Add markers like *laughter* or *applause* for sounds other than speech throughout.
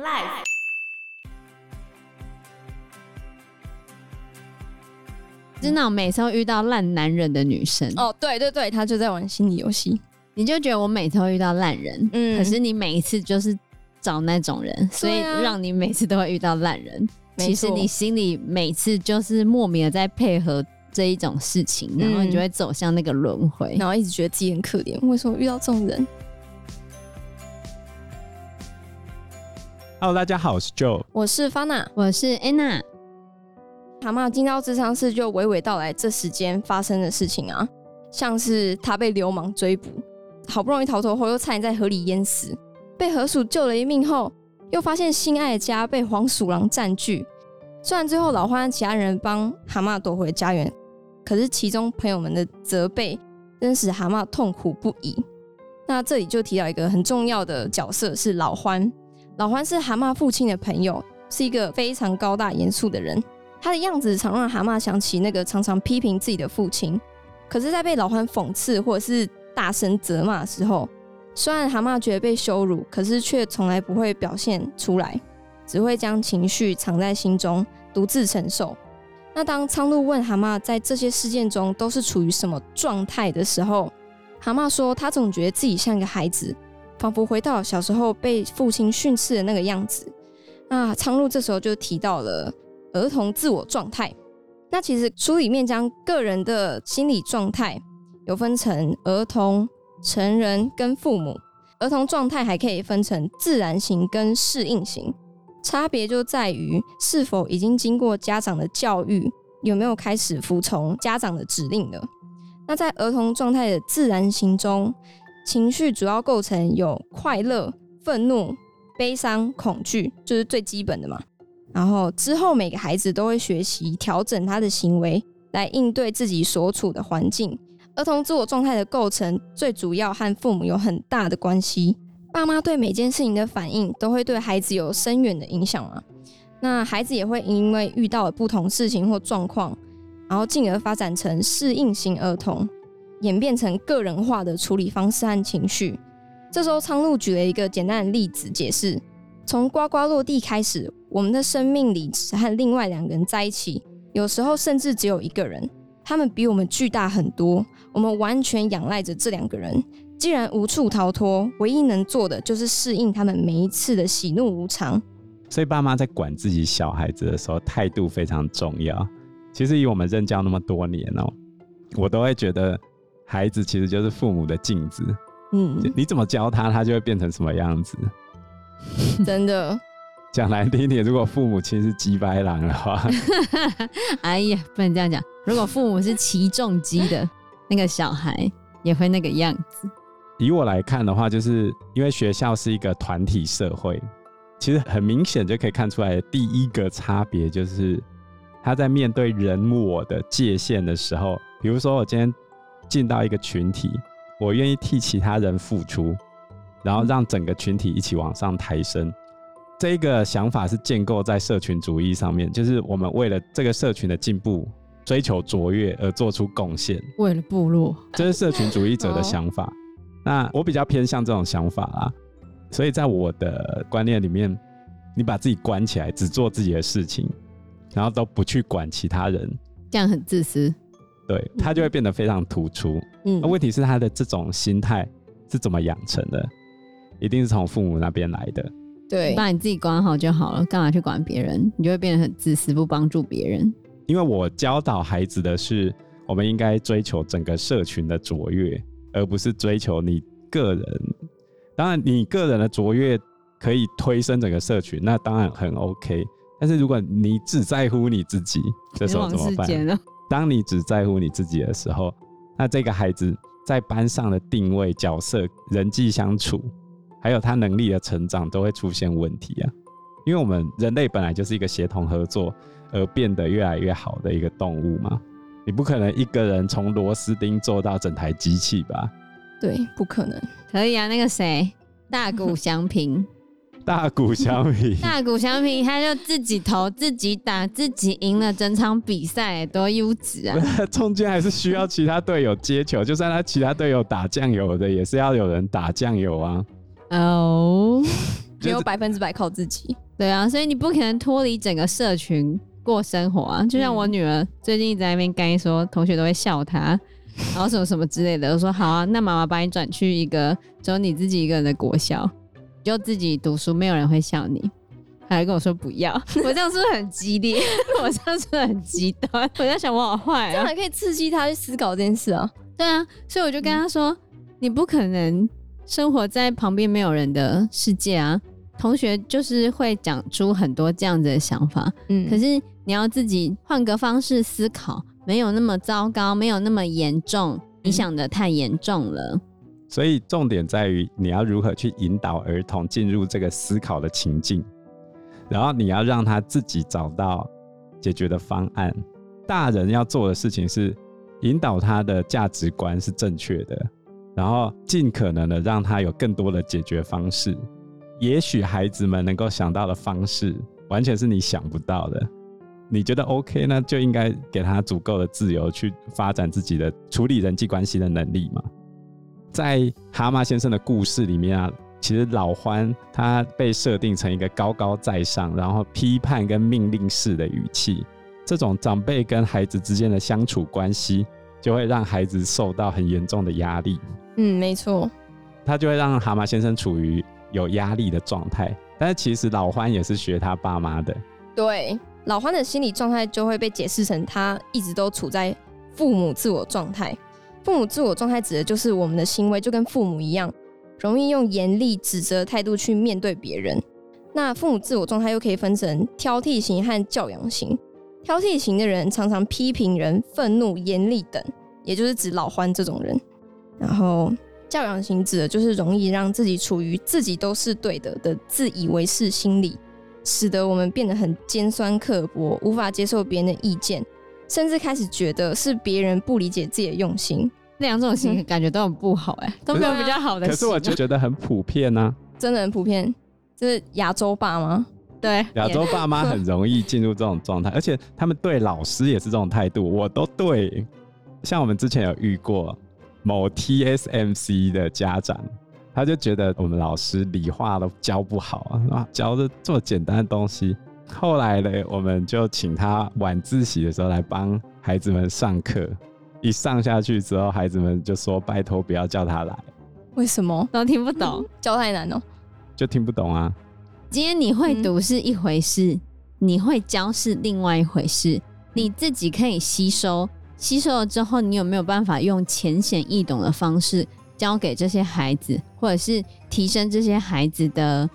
Life。是那种每次都遇到烂男人的女生哦，对对对，她就在玩心理游戏。你就觉得我每次都遇到烂人，嗯，可是你每一次就是找那种人，啊、所以让你每次都会遇到烂人。其实你心里每次就是莫名的在配合这一种事情，然后你就会走向那个轮回，然后一直觉得自己很可怜，为什么遇到这种人？Hello，大家好，我是 Joe，我是 Fana，我是 Anna。蛤蟆进到智商室就娓娓道来这时间发生的事情啊，像是他被流氓追捕，好不容易逃脱后又差点在河里淹死，被河鼠救了一命后，又发现心爱的家被黄鼠狼占据。虽然最后老獾和其他人帮蛤蟆夺回家园，可是其中朋友们的责备，真使蛤蟆痛苦不已。那这里就提到一个很重要的角色是老獾，老欢是蛤蟆父亲的朋友，是一个非常高大严肃的人。他的样子常让蛤蟆想起那个常常批评自己的父亲，可是，在被老欢讽刺或者是大声责骂的时候，虽然蛤蟆觉得被羞辱，可是却从来不会表现出来，只会将情绪藏在心中，独自承受。那当苍鹭问蛤蟆在这些事件中都是处于什么状态的时候，蛤蟆说他总觉得自己像个孩子，仿佛回到小时候被父亲训斥的那个样子。那苍鹭这时候就提到了。儿童自我状态，那其实书里面将个人的心理状态有分成儿童、成人跟父母。儿童状态还可以分成自然型跟适应型，差别就在于是否已经经过家长的教育，有没有开始服从家长的指令了。那在儿童状态的自然型中，情绪主要构成有快乐、愤怒、悲伤、恐惧，就是最基本的嘛。然后之后，每个孩子都会学习调整他的行为，来应对自己所处的环境。儿童自我状态的构成，最主要和父母有很大的关系。爸妈对每件事情的反应，都会对孩子有深远的影响嘛。那孩子也会因为遇到了不同事情或状况，然后进而发展成适应型儿童，演变成个人化的处理方式和情绪。这时候，苍鹭举了一个简单的例子解释。从呱呱落地开始，我们的生命里只和另外两个人在一起，有时候甚至只有一个人。他们比我们巨大很多，我们完全仰赖着这两个人。既然无处逃脱，唯一能做的就是适应他们每一次的喜怒无常。所以，爸妈在管自己小孩子的时候，态度非常重要。其实，以我们任教那么多年哦，我都会觉得孩子其实就是父母的镜子。嗯，你怎么教他，他就会变成什么样子。真的，*laughs* 讲难听点，如果父母亲是鸡掰狼的话，*laughs* 哎呀，不能这样讲。如果父母是骑重机的，那个小孩也会那个样子。以我来看的话，就是因为学校是一个团体社会，其实很明显就可以看出来的第一个差别就是他在面对人我的界限的时候，比如说我今天进到一个群体，我愿意替其他人付出。然后让整个群体一起往上抬升，这个想法是建构在社群主义上面，就是我们为了这个社群的进步、追求卓越而做出贡献，为了部落，这是社群主义者的想法。那我比较偏向这种想法啦，所以在我的观念里面，你把自己关起来，只做自己的事情，然后都不去管其他人，这样很自私，对，他就会变得非常突出。嗯，那问题是他的这种心态是怎么养成的？一定是从父母那边来的。对，把你自己管好就好了，干嘛去管别人？你就会变得很自私，不帮助别人。因为我教导孩子的是，我们应该追求整个社群的卓越，而不是追求你个人。当然，你个人的卓越可以推升整个社群，那当然很 OK。但是如果你只在乎你自己，这时候怎么办？当你只在乎你自己的时候，那这个孩子在班上的定位、角色、人际相处。还有他能力的成长都会出现问题啊，因为我们人类本来就是一个协同合作而变得越来越好的一个动物嘛，你不可能一个人从螺丝钉做到整台机器吧？对，不可能。可以啊，那个谁，大谷祥平，*laughs* 大谷翔平，大谷翔平，他就自己投、自己打、自己赢了整场比赛，多优质啊！*laughs* 中间还是需要其他队友接球，就算他其他队友打酱油的，也是要有人打酱油啊。哦，*laughs* 只有百分之百靠自己。对啊，所以你不可能脱离整个社群过生活啊。就像我女儿最近一直在那边干说，同学都会笑她，*laughs* 然后什么什么之类的。我说好啊，那妈妈把你转去一个只有你自己一个人的国小，就自己读书，没有人会笑你。还跟我说不要，*laughs* 我这样是不是很激烈？*laughs* 我这样是不是很极端？我在想我好坏啊，这样还可以刺激他去思考这件事啊。对啊，所以我就跟他说，嗯、你不可能生活在旁边没有人的世界啊。同学就是会讲出很多这样子的想法，嗯，可是你要自己换个方式思考，没有那么糟糕，没有那么严重，你想的太严重了。所以重点在于你要如何去引导儿童进入这个思考的情境。然后你要让他自己找到解决的方案。大人要做的事情是引导他的价值观是正确的，然后尽可能的让他有更多的解决方式。也许孩子们能够想到的方式，完全是你想不到的。你觉得 OK，那就应该给他足够的自由去发展自己的处理人际关系的能力嘛。在蛤蟆先生的故事里面啊。其实老欢他被设定成一个高高在上，然后批判跟命令式的语气，这种长辈跟孩子之间的相处关系，就会让孩子受到很严重的压力。嗯，没错，他就会让蛤蟆先生处于有压力的状态。但是其实老欢也是学他爸妈的。对，老欢的心理状态就会被解释成他一直都处在父母自我状态。父母自我状态指的就是我们的行为就跟父母一样。容易用严厉指责态度去面对别人。那父母自我状态又可以分成挑剔型和教养型。挑剔型的人常常批评人、愤怒、严厉等，也就是指老欢这种人。然后教养型指的就是容易让自己处于自己都是对的的自以为是心理，使得我们变得很尖酸刻薄，无法接受别人的意见，甚至开始觉得是别人不理解自己的用心。那两种型感觉都很不好哎、欸，都没有比较好的。可是我就觉得很普遍呢、啊，真的很普遍。就是亚洲爸吗？对，亚洲爸妈很容易进入这种状态，而且他们对老师也是这种态度。我都对，像我们之前有遇过某 TSMC 的家长，他就觉得我们老师理化都教不好啊，教的这么简单的东西。后来呢，我们就请他晚自习的时候来帮孩子们上课。一上下去之后，孩子们就说：“拜托，不要叫他来。”为什么？都听不懂，教太难哦，就听不懂啊。今天你会读是一回事，嗯、你会教是另外一回事。你自己可以吸收，吸收了之后，你有没有办法用浅显易懂的方式教给这些孩子，或者是提升这些孩子的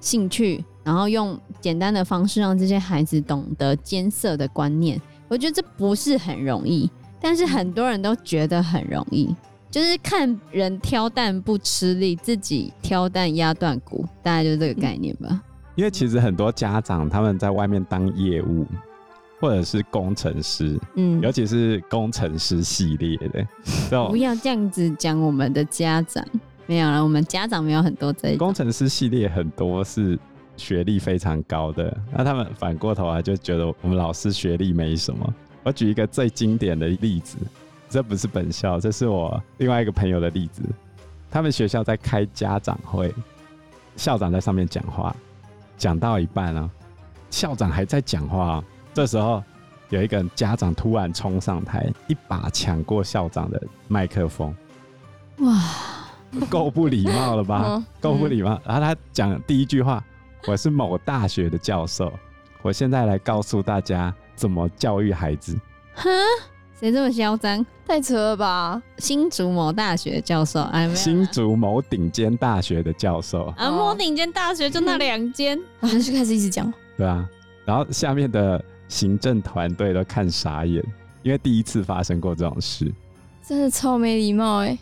兴趣，然后用简单的方式让这些孩子懂得艰涩的观念？我觉得这不是很容易。但是很多人都觉得很容易，就是看人挑担不吃力，自己挑担压断骨，大概就是这个概念吧。因为其实很多家长他们在外面当业务，或者是工程师，嗯，尤其是工程师系列的，不要这样子讲我们的家长，没有了，我们家长没有很多这工程师系列很多是学历非常高的，那他们反过头来就觉得我们老师学历没什么。我举一个最经典的例子，这不是本校，这是我另外一个朋友的例子。他们学校在开家长会，校长在上面讲话，讲到一半啊，校长还在讲话，这时候有一个家长突然冲上台，一把抢过校长的麦克风。哇，*laughs* 够不礼貌了吧？够不礼貌。然后他讲第一句话：“我是某大学的教授，我现在来告诉大家。”怎么教育孩子？哈，谁这么嚣张？太扯了吧！新竹某大学教授，哎，新竹某顶尖大学的教授啊，某顶尖大学就那两间，*laughs* 然后就开始一直讲。对啊，然后下面的行政团队都看傻眼，因为第一次发生过这种事，真的超没礼貌哎，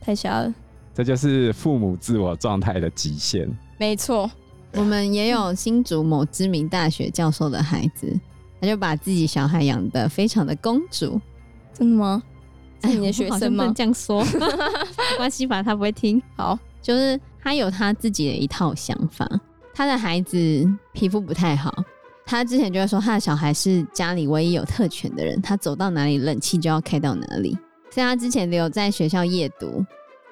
太瞎了。这就是父母自我状态的极限。没错，我们也有新竹某知名大学教授的孩子。他就把自己小孩养的非常的公主，真的吗？是你的学生吗？哎、这样说，*laughs* 没关系吧，他不会听。好，就是他有他自己的一套想法。他的孩子皮肤不太好，他之前就会说他的小孩是家里唯一有特权的人，他走到哪里冷气就要开到哪里。所以他之前留在学校夜读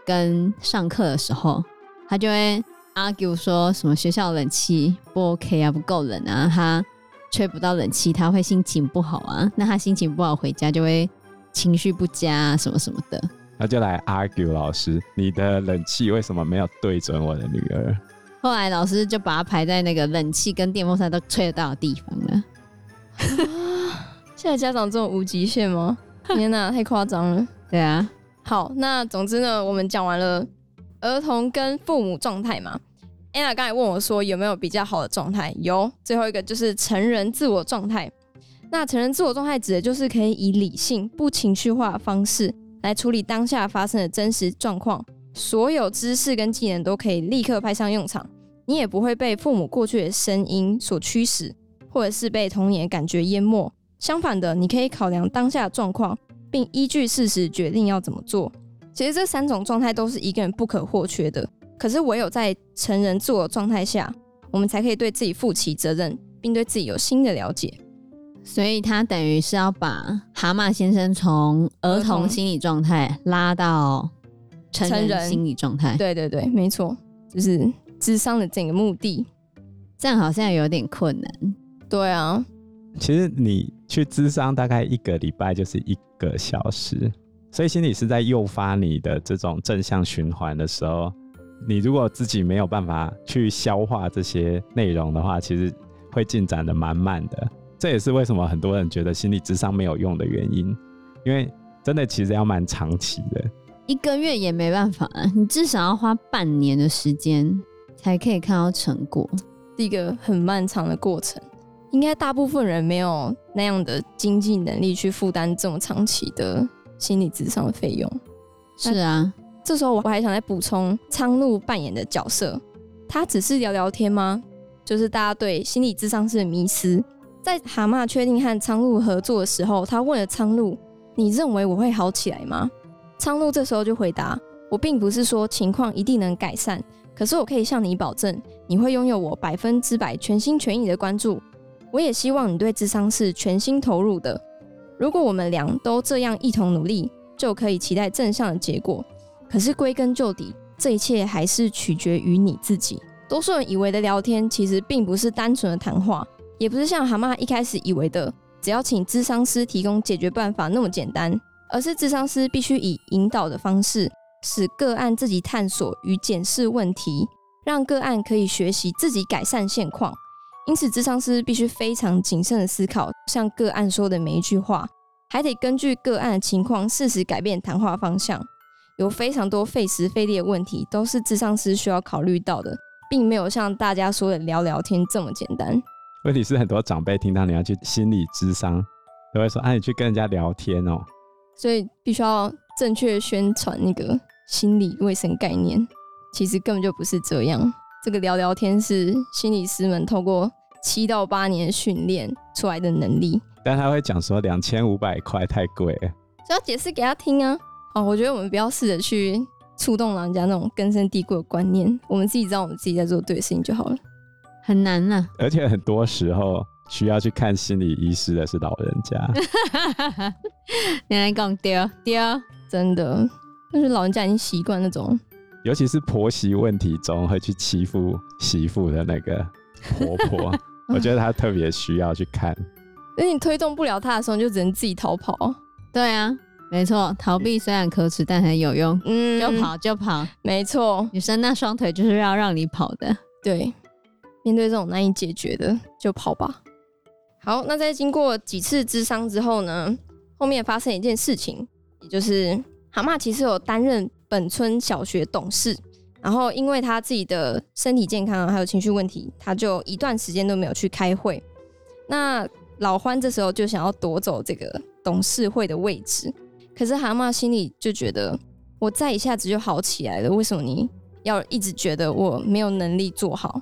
跟上课的时候，他就会 argue 说什么学校冷气不 OK 啊，不够冷啊，他吹不到冷气，他会心情不好啊。那他心情不好，回家就会情绪不佳啊，什么什么的。他就来 argue 老师，你的冷气为什么没有对准我的女儿？后来老师就把他排在那个冷气跟电风扇都吹得到的地方了。*laughs* 现在家长这么无极限吗？*laughs* 天哪，太夸张了。对啊。好，那总之呢，我们讲完了儿童跟父母状态嘛。Anna 刚才问我说有没有比较好的状态？有。最后一个就是成人自我状态。那成人自我状态指的就是可以以理性、不情绪化的方式来处理当下发生的真实状况，所有知识跟技能都可以立刻派上用场。你也不会被父母过去的声音所驱使，或者是被童年的感觉淹没。相反的，你可以考量当下状况，并依据事实决定要怎么做。其实这三种状态都是一个人不可或缺的。可是唯有在成人自我状态下，我们才可以对自己负起责任，并对自己有新的了解。所以他等于是要把蛤蟆先生从儿童心理状态拉到成人心理状态。对对对，没错，就是智商的整个目的。这样好像有点困难。对啊。其实你去智商大概一个礼拜就是一个小时，所以心理是在诱发你的这种正向循环的时候，你如果自己没有办法去消化这些内容的话，其实会进展的蛮慢的。这也是为什么很多人觉得心理智商没有用的原因，因为真的其实要蛮长期的，一个月也没办法，你至少要花半年的时间才可以看到成果，是一个很漫长的过程。应该大部分人没有那样的经济能力去负担这么长期的心理智商的费用。是啊，这时候我还想再补充苍鹭扮演的角色，他只是聊聊天吗？就是大家对心理智商是迷失。在蛤蟆确定和苍鹭合作的时候，他问了苍鹭：“你认为我会好起来吗？”苍鹭这时候就回答：“我并不是说情况一定能改善，可是我可以向你保证，你会拥有我百分之百全心全意的关注。”我也希望你对智商是全心投入的。如果我们俩都这样一同努力，就可以期待正向的结果。可是归根究底，这一切还是取决于你自己。多数人以为的聊天，其实并不是单纯的谈话，也不是像蛤蟆一开始以为的，只要请咨商师提供解决办法那么简单，而是咨商师必须以引导的方式，使个案自己探索与检视问题，让个案可以学习自己改善现况。因此，咨商师必须非常谨慎的思考，像个案说的每一句话，还得根据个案的情况适时改变谈话方向。有非常多费时费力的问题，都是智商师需要考虑到的，并没有像大家说的聊聊天这么简单。问题是，很多长辈听到你要去心理智商，都会说：“啊，你去跟人家聊天哦。”所以，必须要正确宣传那个心理卫生概念。其实根本就不是这样。这个聊聊天是心理师们透过七到八年训练出来的能力，但他会讲说两千五百块太贵了，就要解释给他听啊。哦，我觉得我们不要试着去触动老人家那种根深蒂固的观念，我们自己知道我们自己在做对的事情就好了。很难呐、啊，而且很多时候需要去看心理医师的是老人家。*laughs* 你来讲丢丢，真的，但是老人家已经习惯那种。尤其是婆媳问题中会去欺负媳妇的那个婆婆，*laughs* 我觉得她特别需要去看。因为你推动不了她的时候，你就只能自己逃跑。对啊，没错，逃避虽然可耻，但很有用。嗯，就跑就跑，没错。女生那双腿就是要让你跑的。对，面对这种难以解决的，就跑吧。好，那在经过几次智商之后呢，后面发生一件事情，也就是蛤蟆其实有担任。本村小学董事，然后因为他自己的身体健康还有情绪问题，他就一段时间都没有去开会。那老欢这时候就想要夺走这个董事会的位置，可是蛤蟆心里就觉得，我再一下子就好起来了，为什么你要一直觉得我没有能力做好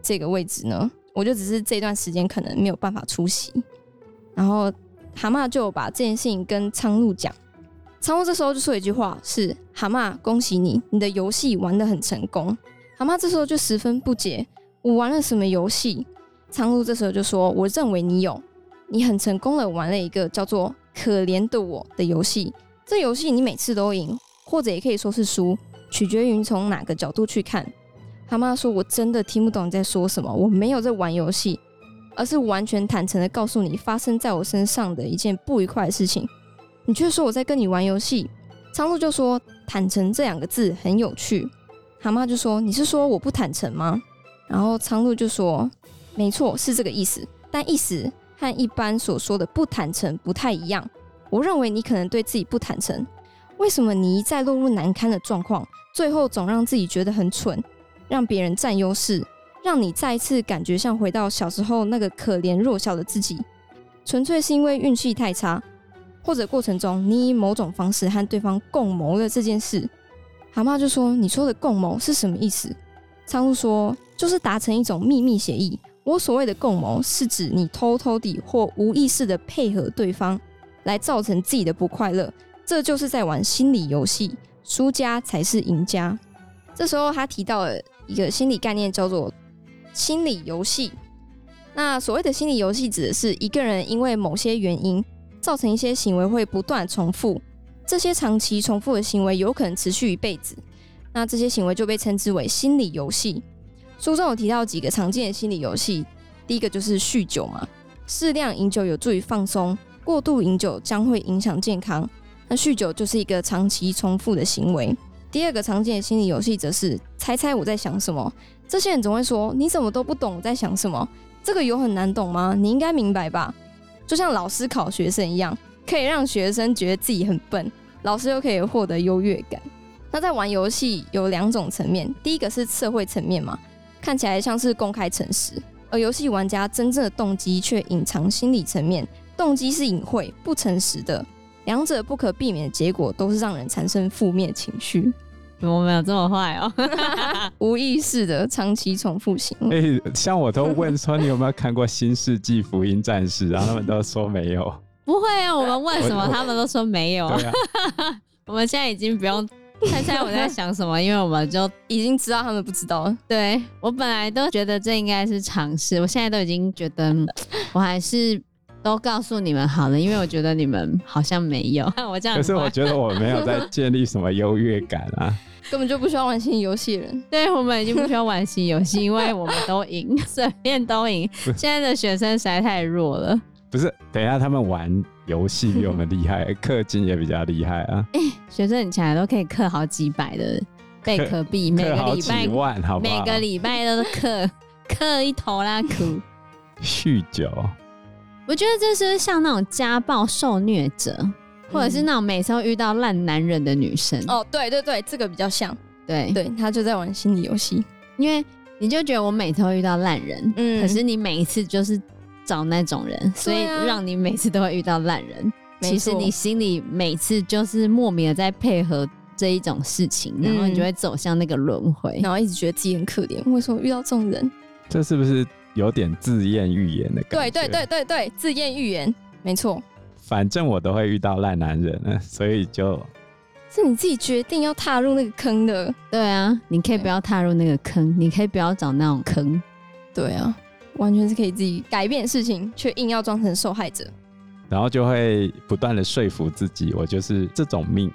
这个位置呢？我就只是这段时间可能没有办法出席。然后蛤蟆就把这件事情跟苍鹭讲。苍鹭这时候就说一句话：“是蛤蟆，恭喜你，你的游戏玩得很成功。”蛤蟆这时候就十分不解：“我玩了什么游戏？”苍鹭这时候就说：“我认为你有，你很成功的玩了一个叫做‘可怜的我’的游戏。这游戏你每次都赢，或者也可以说是输，取决于从哪个角度去看。蛤蟆说：“我真的听不懂你在说什么，我没有在玩游戏，而是完全坦诚的告诉你发生在我身上的一件不愉快的事情。你却说我在跟你玩游戏。”苍鹭就说：“坦诚这两个字很有趣。”蛤蟆就说：“你是说我不坦诚吗？”然后苍鹭就说：“没错，是这个意思，但意思和一般所说的不坦诚不太一样。我认为你可能对自己不坦诚。为什么你一再落入难堪的状况，最后总让自己觉得很蠢？”让别人占优势，让你再一次感觉像回到小时候那个可怜弱小的自己，纯粹是因为运气太差，或者过程中你以某种方式和对方共谋了这件事。蛤蟆就说：“你说的共谋是什么意思？”苍鹭说：“就是达成一种秘密协议。我所谓的共谋，是指你偷偷地或无意识地配合对方，来造成自己的不快乐。这就是在玩心理游戏，输家才是赢家。”这时候他提到了。一个心理概念叫做心理游戏。那所谓的心理游戏，指的是一个人因为某些原因造成一些行为会不断重复，这些长期重复的行为有可能持续一辈子。那这些行为就被称之为心理游戏。书中有提到几个常见的心理游戏，第一个就是酗酒嘛，适量饮酒有助于放松，过度饮酒将会影响健康。那酗酒就是一个长期重复的行为。第二个常见的心理游戏则是猜猜我在想什么。这些人总会说：“你怎么都不懂我在想什么？这个有很难懂吗？你应该明白吧？”就像老师考学生一样，可以让学生觉得自己很笨，老师又可以获得优越感。那在玩游戏有两种层面，第一个是社会层面嘛，看起来像是公开诚实，而游戏玩家真正的动机却隐藏心理层面，动机是隐晦、不诚实的。两者不可避免的结果都是让人产生负面情绪。怎么没有这么坏哦，*laughs* *laughs* 无意识的长期重复行为。*laughs* 哎、欸，像我都问说你有没有看过《新世纪福音战士》，然后他们都说没有。不会啊，我们问什么他们都说没有。啊，我们现在已经不用 *laughs* 猜猜我在想什么，因为我们就已经知道他们不知道了。对，我本来都觉得这应该是尝试，我现在都已经觉得我还是。都告诉你们好了，因为我觉得你们好像没有 *laughs* 我这样。可是我觉得我没有在 *laughs* 建立什么优越感啊，根本就不需要玩新游戏人。对，我们已经不需要玩新游戏，因为我们都赢，随便都赢。现在的学生实在太弱了。不是，等一下他们玩游戏比我们厉害，氪金也比较厉害啊。哎、欸，学生很强，都可以氪好几百的贝壳币，每个礼拜万，好不好？每个礼拜都是氪氪一头啦苦。酗酒。我觉得这是像那种家暴受虐者，或者是那种每次都遇到烂男人的女生。哦，对对对，这个比较像。对对，他就在玩心理游戏，因为你就觉得我每次都遇到烂人，嗯，可是你每一次就是找那种人，所以让你每次都会遇到烂人。其实你心里每次就是莫名的在配合这一种事情，然后你就会走向那个轮回，然后一直觉得自己很可怜。为什么遇到这种人？这是不是？有点自验预言的感觉。对对对对对，自验预言，没错。反正我都会遇到烂男人，*laughs* 所以就是你自己决定要踏入那个坑的。对啊，你可以不要踏入那个坑，你可以不要找那种坑。对啊，完全是可以自己改变事情，却硬要装成受害者，然后就会不断的说服自己，我就是这种命。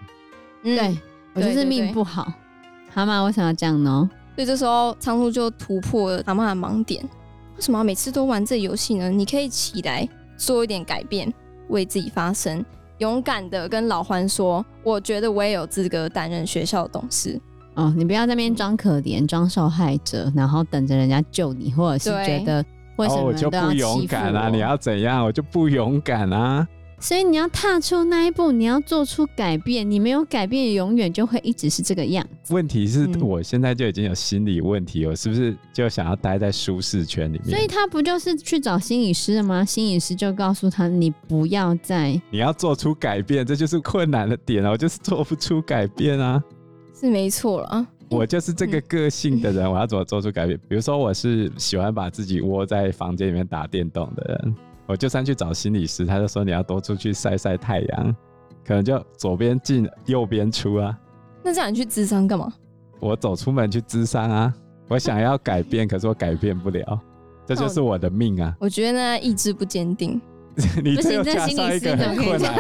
嗯、对，我就是命不好。蛤蟆，为什么要这样呢。所以这时候仓鼠就突破了蛤蟆的盲点。为什么每次都玩这游戏呢？你可以起来做一点改变，为自己发声，勇敢的跟老欢说：“我觉得我也有资格担任学校的董事。”哦，你不要在那边装可怜、装受害者，然后等着人家救你，或者是觉得为什么、哦、我就不勇敢啊？你要怎样？我就不勇敢啊！所以你要踏出那一步，你要做出改变。你没有改变，永远就会一直是这个样子。问题是我现在就已经有心理问题，我是不是就想要待在舒适圈里面？所以他不就是去找心理师了吗？心理师就告诉他，你不要再，你要做出改变，这就是困难的点啊！我就是做不出改变啊，是没错了啊。*laughs* 我就是这个个性的人，我要怎么做出改变？比如说，我是喜欢把自己窝在房间里面打电动的人。我就算去找心理师，他就说你要多出去晒晒太阳，可能就左边进右边出啊。那这样你去咨商干嘛？我走出门去咨商啊！我想要改变，可是我改变不了，这就是我的命啊！我觉得呢，意志不坚定。*laughs* 你这又加上一个很困难，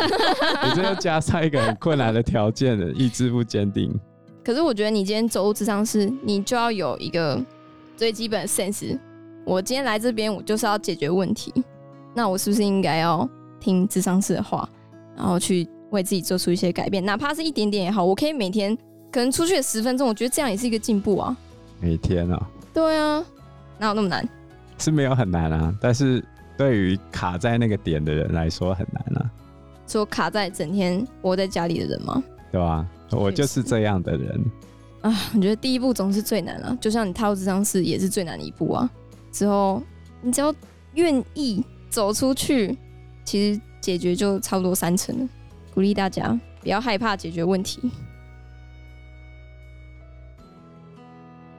你这又加上一个很困难的条件了，意志不坚定。可是我觉得你今天走入智商室，你就要有一个最基本的 sense。我今天来这边，我就是要解决问题。那我是不是应该要听智商室的话，然后去为自己做出一些改变，哪怕是一点点也好。我可以每天可能出去十分钟，我觉得这样也是一个进步啊。每天啊？对啊，哪有那么难？是没有很难啊，但是对于卡在那个点的人来说很难啊。说卡在整天窝在家里的人吗？对吧、啊？*laughs* 我就是这样的人啊。我觉得第一步总是最难啊，就像你踏入这张室也是最难的一步啊。之后你只要愿意走出去，其实解决就差不多三成了。鼓励大家不要害怕解决问题。